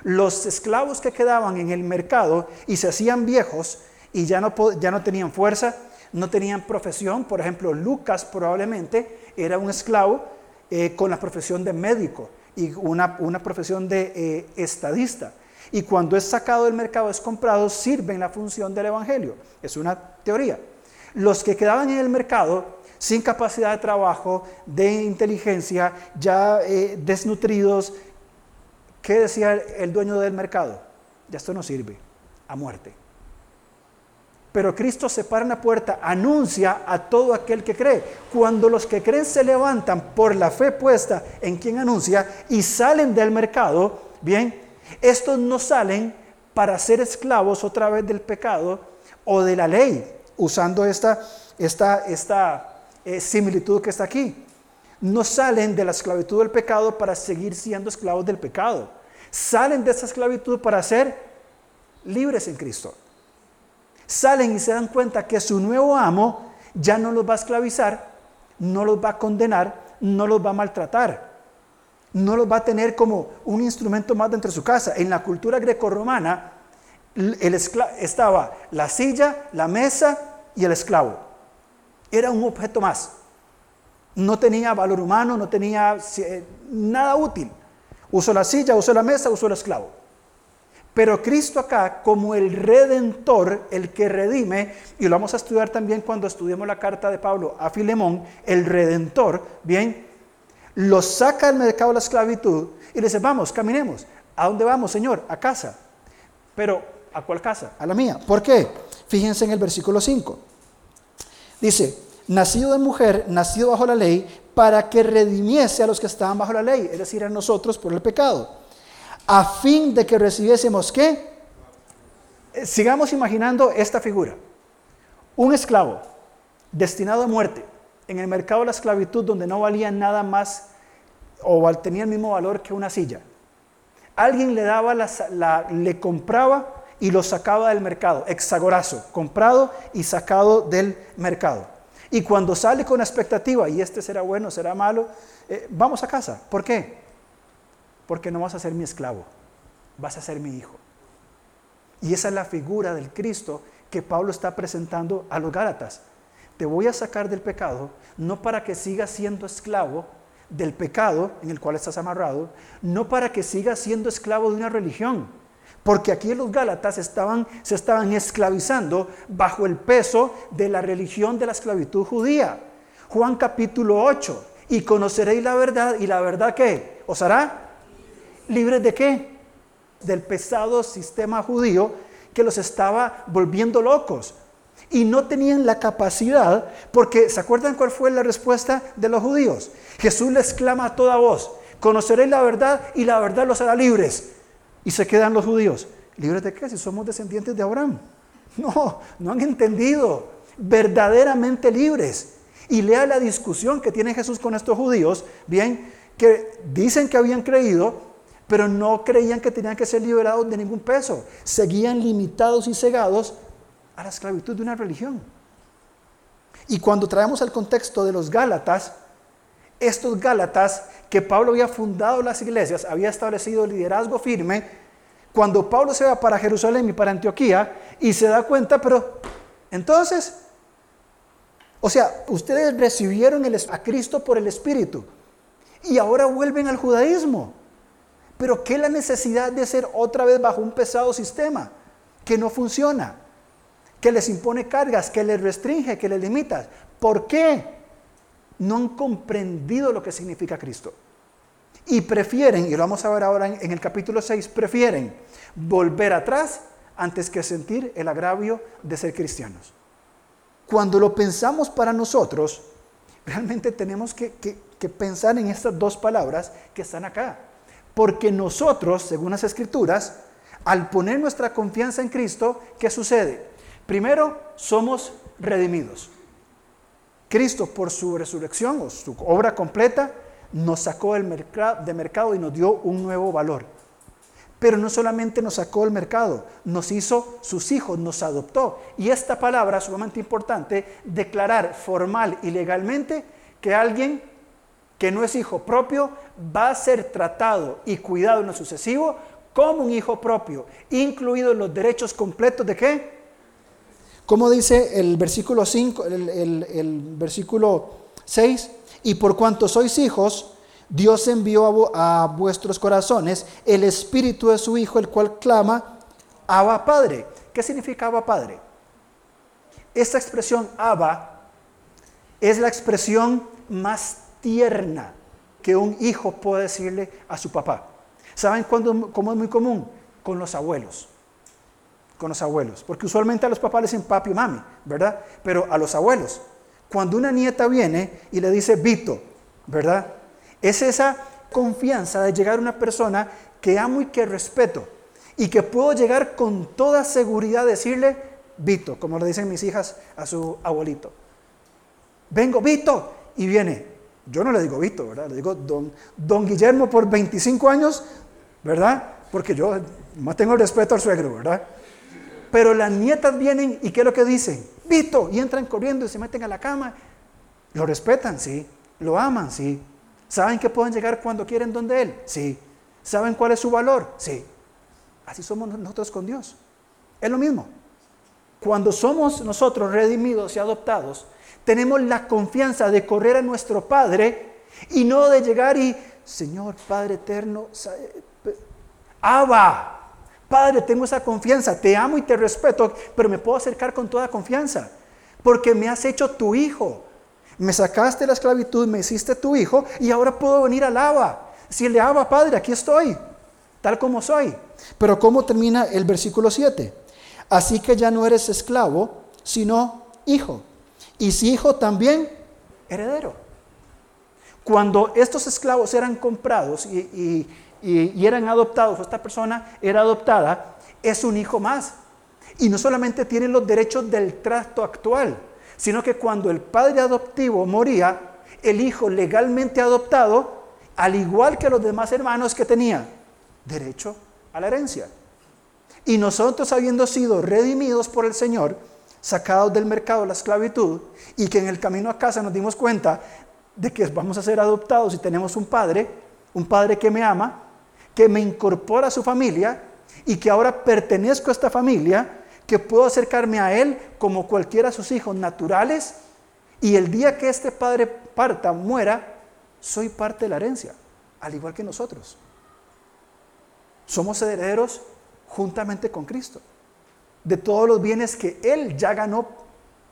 Los esclavos que quedaban en el mercado y se hacían viejos y ya no, ya no tenían fuerza, no tenían profesión. Por ejemplo, Lucas probablemente era un esclavo eh, con la profesión de médico y una, profesión de eh, estadista. Y cuando es sacado del mercado, es comprado, sirve en la función del Evangelio. Es una teoría. Los que quedaban en el mercado sin capacidad de trabajo, de inteligencia, ya eh, desnutridos, ¿qué decía el dueño del mercado? Ya esto no sirve, a muerte. Pero Cristo se para en la puerta, anuncia a todo aquel que cree. Cuando los que creen se levantan por la fe puesta en quien anuncia y salen del mercado, bien, estos no salen para ser esclavos otra vez del pecado o de la ley, usando esta, esta, esta eh, similitud que está aquí. No salen de la esclavitud del pecado para seguir siendo esclavos del pecado. Salen de esa esclavitud para ser libres en Cristo salen y se dan cuenta que su nuevo amo ya no los va a esclavizar, no los va a condenar, no los va a maltratar, no los va a tener como un instrumento más dentro de su casa. En la cultura grecorromana el estaba la silla, la mesa y el esclavo. Era un objeto más. No tenía valor humano, no tenía eh, nada útil. Uso la silla, uso la mesa, uso el esclavo. Pero Cristo acá, como el redentor, el que redime, y lo vamos a estudiar también cuando estudiemos la carta de Pablo a Filemón, el redentor, bien, lo saca del mercado de la esclavitud y le dice, vamos, caminemos. ¿A dónde vamos, Señor? A casa. Pero, ¿a cuál casa? A la mía. ¿Por qué? Fíjense en el versículo 5. Dice, nacido de mujer, nacido bajo la ley, para que redimiese a los que estaban bajo la ley, es decir, a nosotros por el pecado a fin de que recibiésemos qué? Eh, sigamos imaginando esta figura. Un esclavo destinado a muerte en el mercado de la esclavitud donde no valía nada más o tenía el mismo valor que una silla. Alguien le daba la, le compraba y lo sacaba del mercado, exagorazo, comprado y sacado del mercado. Y cuando sale con expectativa, y este será bueno, será malo, eh, vamos a casa. ¿Por qué? Porque no vas a ser mi esclavo, vas a ser mi hijo. Y esa es la figura del Cristo que Pablo está presentando a los Gálatas. Te voy a sacar del pecado, no para que sigas siendo esclavo del pecado en el cual estás amarrado, no para que sigas siendo esclavo de una religión, porque aquí los Gálatas estaban, se estaban esclavizando bajo el peso de la religión de la esclavitud judía. Juan capítulo 8, y conoceréis la verdad, y la verdad que os hará ¿Libres de qué? Del pesado sistema judío que los estaba volviendo locos. Y no tenían la capacidad, porque ¿se acuerdan cuál fue la respuesta de los judíos? Jesús les clama a toda voz, conoceréis la verdad y la verdad los hará libres. Y se quedan los judíos. ¿Libres de qué? Si somos descendientes de Abraham. No, no han entendido. Verdaderamente libres. Y lea la discusión que tiene Jesús con estos judíos, bien, que dicen que habían creído, pero no creían que tenían que ser liberados de ningún peso. Seguían limitados y cegados a la esclavitud de una religión. Y cuando traemos el contexto de los Gálatas, estos Gálatas que Pablo había fundado las iglesias, había establecido liderazgo firme, cuando Pablo se va para Jerusalén y para Antioquía y se da cuenta, pero entonces, o sea, ustedes recibieron a Cristo por el Espíritu y ahora vuelven al judaísmo. Pero ¿qué la necesidad de ser otra vez bajo un pesado sistema que no funciona? Que les impone cargas, que les restringe, que les limita. ¿Por qué? No han comprendido lo que significa Cristo. Y prefieren, y lo vamos a ver ahora en, el capítulo 6, prefieren volver atrás antes que sentir el agravio de ser cristianos. Cuando lo pensamos para nosotros, realmente tenemos que, pensar en estas dos palabras que están acá. Porque nosotros, según las escrituras, al poner nuestra confianza en Cristo, ¿qué sucede? Primero, somos redimidos. Cristo, por su resurrección o su obra completa, nos sacó del mercado, de mercado y nos dio un nuevo valor. Pero no solamente nos sacó del mercado, nos hizo sus hijos, nos adoptó. Y esta palabra, sumamente importante, declarar formal y legalmente que alguien que no es hijo propio va a ser tratado y cuidado en lo sucesivo como un hijo propio, incluidos los derechos completos de qué? Como dice el versículo 5, el, el versículo 6, y por cuanto sois hijos, Dios envió a, vuestros corazones el espíritu de su Hijo, el cual clama, Abba Padre. ¿Qué significa Abba Padre? Esta expresión Abba es la expresión más tierna que un hijo puede decirle a su papá. ¿Saben cuándo, cómo es muy común? Con los abuelos. Con los abuelos. Porque usualmente a los papás les dicen papi y mami, ¿verdad? Pero a los abuelos. Cuando una nieta viene y le dice Vito, ¿verdad? Es esa confianza de llegar a una persona que amo y que respeto y que puedo llegar con toda seguridad a decirle Vito, como le dicen mis hijas a su abuelito. Vengo, Vito, y viene. Yo no le digo Vito, ¿verdad? Le digo don, don Guillermo por 25 años, ¿verdad? Porque yo más tengo respeto al suegro, ¿verdad? Pero las nietas vienen y ¿qué es lo que dicen? Vito, y entran corriendo y se meten a la cama. Lo respetan, sí. Lo aman, sí. ¿Saben que pueden llegar cuando quieren donde Él? Sí. ¿Saben cuál es su valor? Sí. Así somos nosotros con Dios. Es lo mismo. Cuando somos nosotros redimidos y adoptados, tenemos la confianza de correr a nuestro Padre y no de llegar y, Señor Padre eterno, Abba, Padre, tengo esa confianza, te amo y te respeto, pero me puedo acercar con toda confianza, porque me has hecho tu hijo. Me sacaste de la esclavitud, me hiciste tu hijo y ahora puedo venir al Abba. Si le Abba, Padre, aquí estoy, tal como soy. Pero ¿cómo termina el versículo 7? Así que ya no eres esclavo, sino hijo. Y si hijo también, heredero. Cuando estos esclavos eran comprados y, y, eran adoptados, esta persona era adoptada, es un hijo más. Y no solamente tiene los derechos del trato actual, sino que cuando el padre adoptivo moría, el hijo legalmente adoptado, al igual que los demás hermanos que tenía, derecho a la herencia. Y nosotros habiendo sido redimidos por el Señor, sacados del mercado la esclavitud, y que en el camino a casa nos dimos cuenta de que vamos a ser adoptados y tenemos un padre, un padre que me ama, que me incorpora a su familia y que ahora pertenezco a esta familia, que puedo acercarme a Él como cualquiera de sus hijos naturales y el día que este padre parta, muera, soy parte de la herencia, al igual que nosotros. Somos herederos juntamente con Cristo, de todos los bienes que Él ya ganó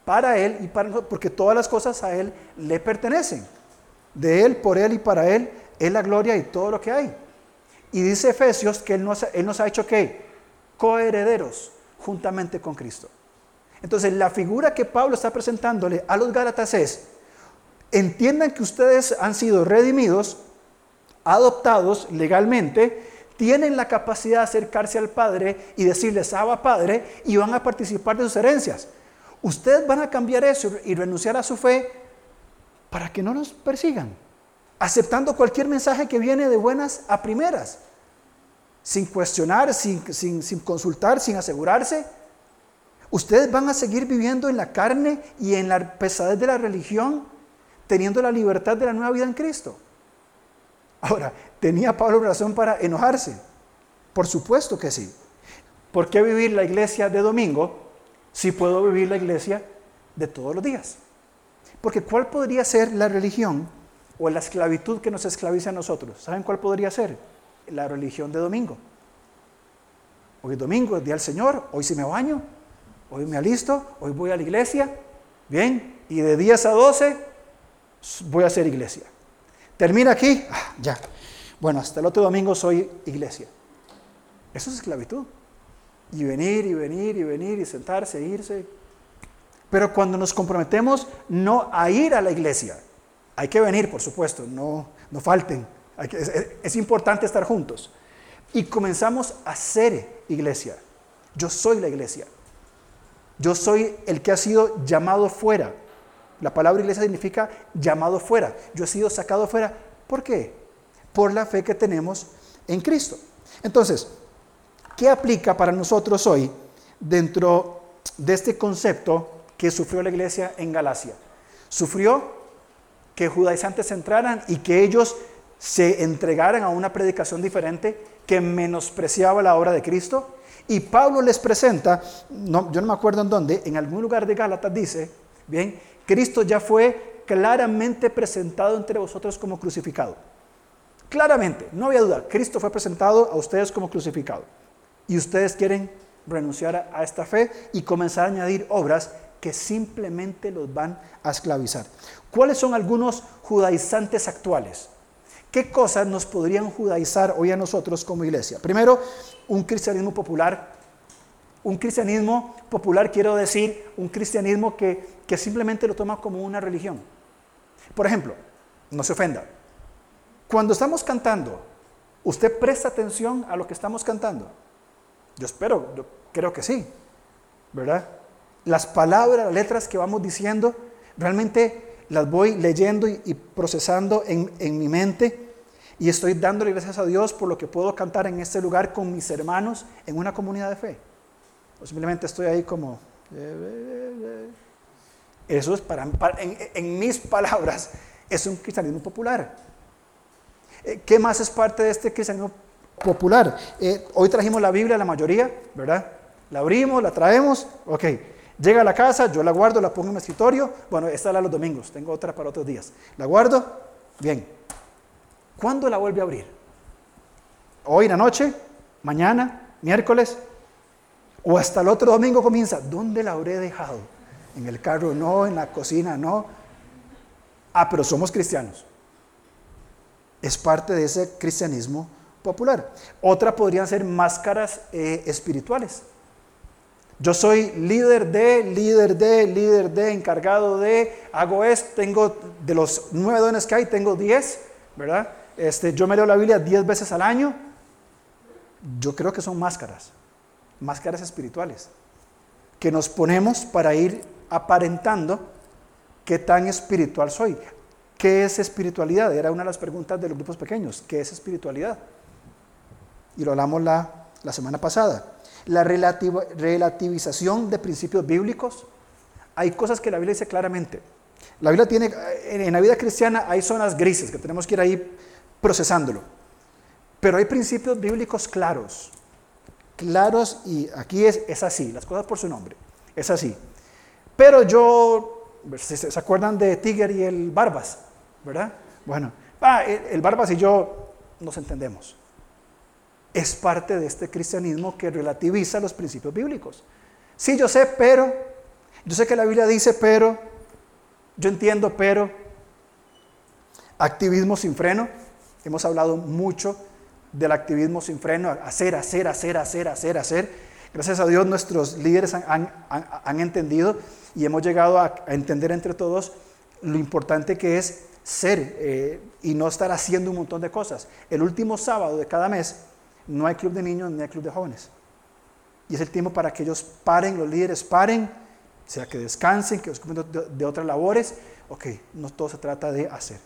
para Él y para nosotros, porque todas las cosas a Él le pertenecen. De Él, por Él y para Él es la gloria y todo lo que hay. Y dice Efesios que Él nos, él nos ha hecho que coherederos juntamente con Cristo. Entonces la figura que Pablo está presentándole a los Gálatas es, entiendan que ustedes han sido redimidos, adoptados legalmente, tienen la capacidad de acercarse al Padre y decirles, Abba Padre, y van a participar de sus herencias. Ustedes van a cambiar eso y renunciar a su fe para que no los persigan aceptando cualquier mensaje que viene de buenas a primeras, sin cuestionar, sin, consultar, sin asegurarse. Ustedes van a seguir viviendo en la carne y en la pesadez de la religión, teniendo la libertad de la nueva vida en Cristo. Ahora, ¿tenía Pablo razón para enojarse? Por supuesto que sí. ¿Por qué vivir la iglesia de domingo si puedo vivir la iglesia de todos los días? Porque ¿cuál podría ser la religión o la esclavitud que nos esclaviza a nosotros. ¿Saben cuál podría ser? la religión de domingo. Hoy es domingo, es día del Señor, hoy sí me baño, hoy me alisto, hoy voy a la iglesia, bien, y de 10 a 12 voy a hacer iglesia. Termina aquí, ah, ya. Bueno, hasta el otro domingo soy iglesia. Eso es esclavitud. Y venir y venir y venir y sentarse, e irse. Pero cuando nos comprometemos no a ir a la iglesia, hay que venir, por supuesto, no, no falten. es, importante estar juntos. Y comenzamos a ser iglesia. Yo soy la iglesia. Yo soy el que ha sido llamado fuera. La palabra iglesia significa llamado fuera. Yo he sido sacado fuera. ¿Por qué? Por la fe que tenemos en Cristo. Entonces, ¿qué aplica para nosotros hoy dentro de este concepto que sufrió la iglesia en Galacia? Sufrió que judaizantes entraran y que ellos se entregaran a una predicación diferente que menospreciaba la obra de Cristo. Y Pablo les presenta, no, yo no me acuerdo en dónde, en algún lugar de Gálatas dice, bien, Cristo ya fue claramente presentado entre vosotros como crucificado. Claramente, no había duda, Cristo fue presentado a ustedes como crucificado. Y ustedes quieren renunciar a esta fe y comenzar a añadir obras que simplemente los van a esclavizar. ¿Cuáles son algunos judaizantes actuales? ¿Qué cosas nos podrían judaizar hoy a nosotros como iglesia? Primero, un cristianismo popular. Un cristianismo popular quiero decir un cristianismo que, que simplemente lo toma como una religión. Por ejemplo, no se ofenda. Cuando estamos cantando, ¿usted presta atención a lo que estamos cantando? Yo espero, yo creo que sí, ¿verdad? Las palabras, las letras que vamos diciendo, realmente las voy leyendo y, procesando en, mi mente y estoy dándole gracias a Dios por lo que puedo cantar en este lugar con mis hermanos en una comunidad de fe. O simplemente estoy ahí como... Eso es para, en, mis palabras, es un cristianismo popular. Eh, ¿Qué más es parte de este cristianismo popular? Eh, hoy trajimos la Biblia, la mayoría, ¿verdad? La abrimos, la traemos, ok. Llega a la casa, yo la guardo, la pongo en mi escritorio. Bueno, esta la los domingos, tengo otra para otros días. La guardo, bien. ¿Cuándo la vuelve a abrir? Hoy en la noche, mañana, miércoles, o hasta el otro domingo comienza. ¿Dónde la habré dejado? En el carro no, en la cocina no. Ah, pero somos cristianos. Es parte de ese cristianismo popular. Otra podrían ser máscaras eh, espirituales. Yo soy líder de, líder de, líder de, encargado de, hago esto, tengo de los nueve dones que hay, tengo diez, ¿verdad? Este, yo me leo la Biblia diez veces al año. Yo creo que son máscaras, máscaras espirituales, que nos ponemos para ir aparentando qué tan espiritual soy. ¿Qué es espiritualidad? Era una de las preguntas de los grupos pequeños. ¿Qué es espiritualidad? Y lo hablamos la, la semana pasada la relativización de principios bíblicos. Hay cosas que la Biblia dice claramente. La Biblia tiene, en la vida cristiana hay zonas grises que tenemos que ir ahí procesándolo. Pero hay principios bíblicos claros. Claros y aquí es, es así, las cosas por su nombre. Es así. Pero yo, ¿se, acuerdan de Tiger y el Barbas? ¿Verdad? Bueno, ah, el Barbas y yo nos entendemos es parte de este cristianismo que relativiza los principios bíblicos. Sí, yo sé, pero, yo sé que la Biblia dice, pero, yo entiendo, pero, activismo sin freno, hemos hablado mucho del activismo sin freno, hacer, hacer, hacer, hacer, hacer, hacer. Gracias a Dios nuestros líderes han, entendido y hemos llegado a, entender entre todos lo importante que es ser eh, y no estar haciendo un montón de cosas. El último sábado de cada mes no hay club de niños ni hay club de jóvenes. Y es el tiempo para que ellos paren, los líderes paren, sea que descansen, que ocupen de, otras labores. Ok, no todo se trata de hacer,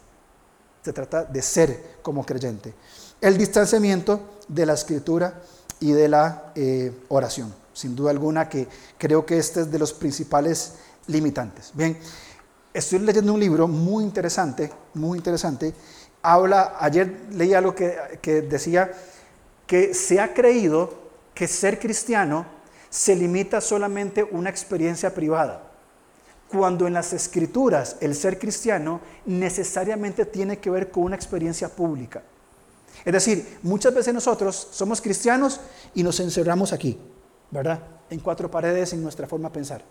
se trata de ser como creyente. El distanciamiento de la escritura y de la eh, oración. Sin duda alguna que creo que este es de los principales limitantes. Bien, estoy leyendo un libro muy interesante, muy interesante. Habla, ayer leí algo que, decía que se ha creído que ser cristiano se limita solamente a una experiencia privada, cuando en las escrituras el ser cristiano necesariamente tiene que ver con una experiencia pública. Es decir, muchas veces nosotros somos cristianos y nos encerramos aquí, ¿verdad? En cuatro paredes en nuestra forma de pensar.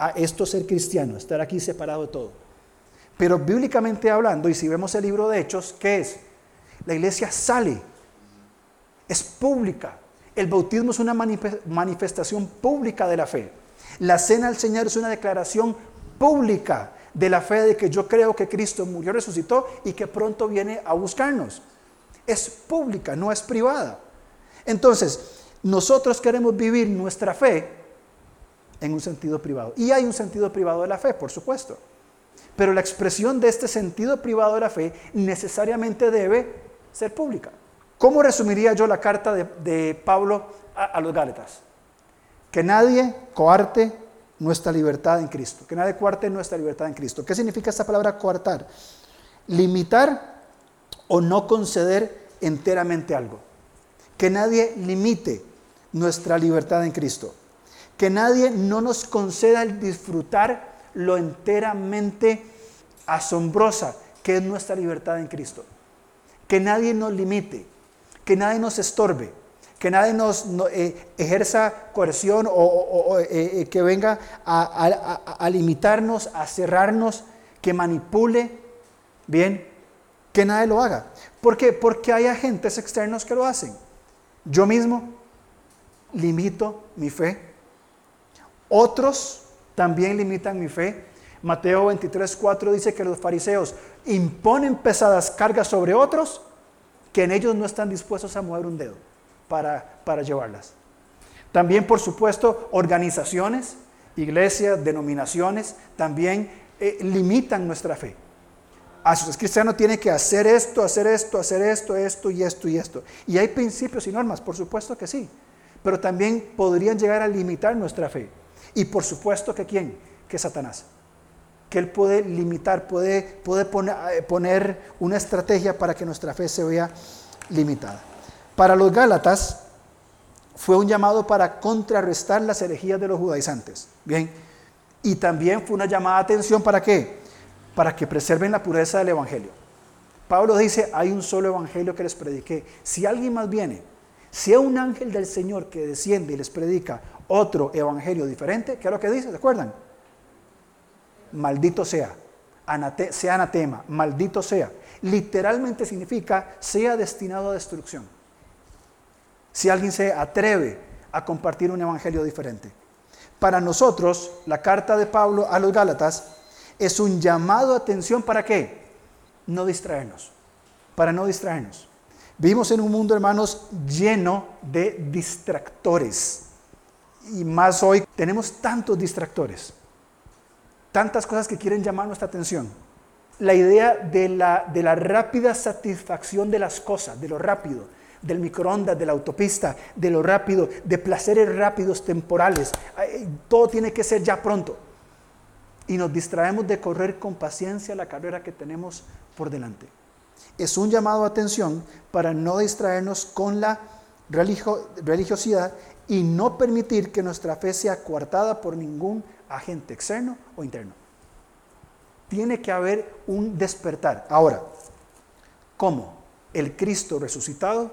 A esto ser cristiano, estar aquí separado de todo. Pero bíblicamente hablando, y si vemos el libro de Hechos, ¿qué es? La iglesia sale, es pública. El bautismo es una manifestación pública de la fe. La cena del Señor es una declaración pública de la fe de que yo creo que Cristo murió, resucitó y que pronto viene a buscarnos. Es pública, no es privada. Entonces, nosotros queremos vivir nuestra fe en un sentido privado. Y hay un sentido privado de la fe, por supuesto. Pero la expresión de este sentido privado de la fe necesariamente debe ser pública. ¿Cómo resumiría yo la carta de, Pablo a, a los Gálatas? Que nadie coarte nuestra libertad en Cristo, que nadie coarte nuestra libertad en Cristo. ¿Qué significa esta palabra coartar? Limitar o no conceder enteramente algo. Que nadie limite nuestra libertad en Cristo. Que nadie no nos conceda el disfrutar lo enteramente asombrosa que es nuestra libertad en Cristo. Que nadie nos limite, que nadie nos estorbe, que nadie nos eh, ejerza coerción o, eh, eh, que venga a, limitarnos, a cerrarnos, que manipule, bien, que nadie lo haga. ¿Por qué? Porque hay agentes externos que lo hacen. Yo mismo limito mi fe. Otros también limitan mi fe. Mateo 23, 4 dice que los fariseos imponen pesadas cargas sobre otros que en ellos no están dispuestos a mover un dedo para, llevarlas. También, por supuesto, organizaciones, iglesias, denominaciones, también eh, limitan nuestra fe. A es cristiano tiene que hacer esto, hacer esto, hacer esto, esto y esto y esto. Y hay principios y normas, por supuesto que sí. Pero también podrían llegar a limitar nuestra fe. Y por supuesto que quién? Que Satanás. Que él puede limitar, puede, puede poner, eh, poner una estrategia para que nuestra fe se vea limitada. Para los Gálatas fue un llamado para contrarrestar las herejías de los judaizantes. Bien, y también fue una llamada de atención para qué? Para que preserven la pureza del Evangelio. Pablo dice, hay un solo Evangelio que les prediqué. Si alguien más viene, si es un ángel del Señor que desciende y les predica otro Evangelio diferente, ¿qué es lo que dice? ¿Se acuerdan? Maldito sea, sea anatema, maldito sea. Literalmente significa sea destinado a destrucción si alguien se atreve a compartir un evangelio diferente. Para nosotros, la carta de Pablo a los Gálatas es un llamado a atención para qué? No distraernos, para no distraernos. Vivimos en un mundo, hermanos, lleno de distractores. Y más hoy tenemos tantos distractores, tantas cosas que quieren llamar nuestra atención. La idea de la, de la rápida satisfacción de las cosas, de lo rápido, del microondas, de la autopista, de lo rápido, de placeres rápidos temporales. Todo tiene que ser ya pronto. Y nos distraemos de correr con paciencia la carrera que tenemos por delante. Es un llamado a atención para no distraernos con la religiosidad y no permitir que nuestra fe sea coartada por ningún agente externo o interno. Tiene que haber un despertar. Ahora, ¿cómo? El Cristo resucitado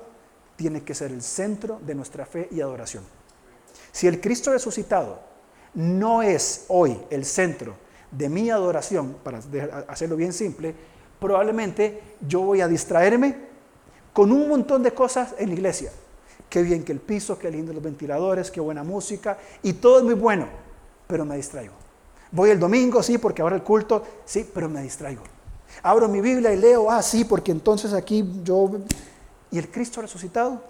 tiene que ser el centro de nuestra fe y adoración. Si el Cristo resucitado no es hoy el centro de mi adoración, para hacerlo bien simple, probablemente yo voy a distraerme con un montón de cosas en la iglesia. Qué bien que el piso, qué lindo los ventiladores, qué buena música, y todo es muy bueno, pero me distraigo. Voy el domingo, sí, porque ahora el culto, sí, pero me distraigo. Abro mi Biblia y leo, ah, sí, porque entonces aquí yo ¿Y el Cristo resucitado?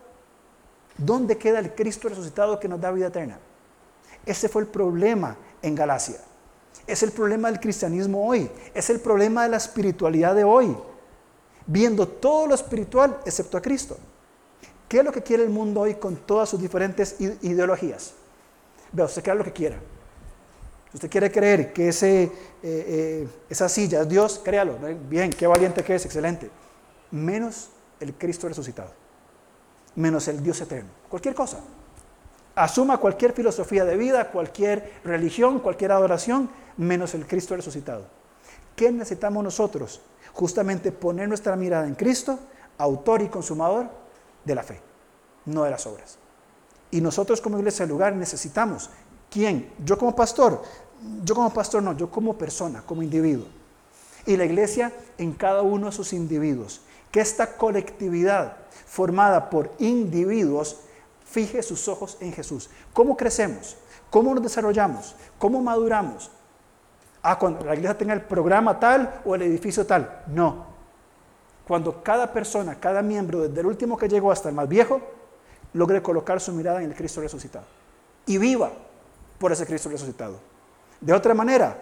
¿Dónde queda el Cristo resucitado que nos da vida eterna? Ese fue el problema en Galacia. Es el problema del cristianismo hoy. Es el problema de la espiritualidad de hoy. Viendo todo lo espiritual excepto a Cristo. ¿Qué es lo que quiere el mundo hoy con todas sus diferentes ideologías? Vea, usted crea lo que quiera. Usted quiere creer que ese, eh, eh, esa silla es Dios, créalo. Bien, qué valiente que es, excelente. Menos el Cristo resucitado, menos el Dios eterno. Cualquier cosa. Asuma cualquier filosofía de vida, cualquier religión, cualquier adoración, menos el Cristo resucitado. ¿Qué necesitamos nosotros? Justamente poner nuestra mirada en Cristo, autor y consumador de la fe, no de las obras. Y nosotros como iglesia del lugar necesitamos, ¿quién? Yo como pastor, yo como pastor no, yo como persona, como individuo. Y la iglesia en cada uno de sus individuos. Que esta colectividad formada por individuos fije sus ojos en Jesús. ¿Cómo crecemos? ¿Cómo nos desarrollamos? ¿Cómo maduramos? Ah, cuando la iglesia tenga el programa tal o el edificio tal. No. Cuando cada persona, cada miembro, desde el último que llegó hasta el más viejo, logre colocar su mirada en el Cristo resucitado. Y viva por ese Cristo resucitado. De otra manera,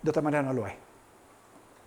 de otra manera no lo hay.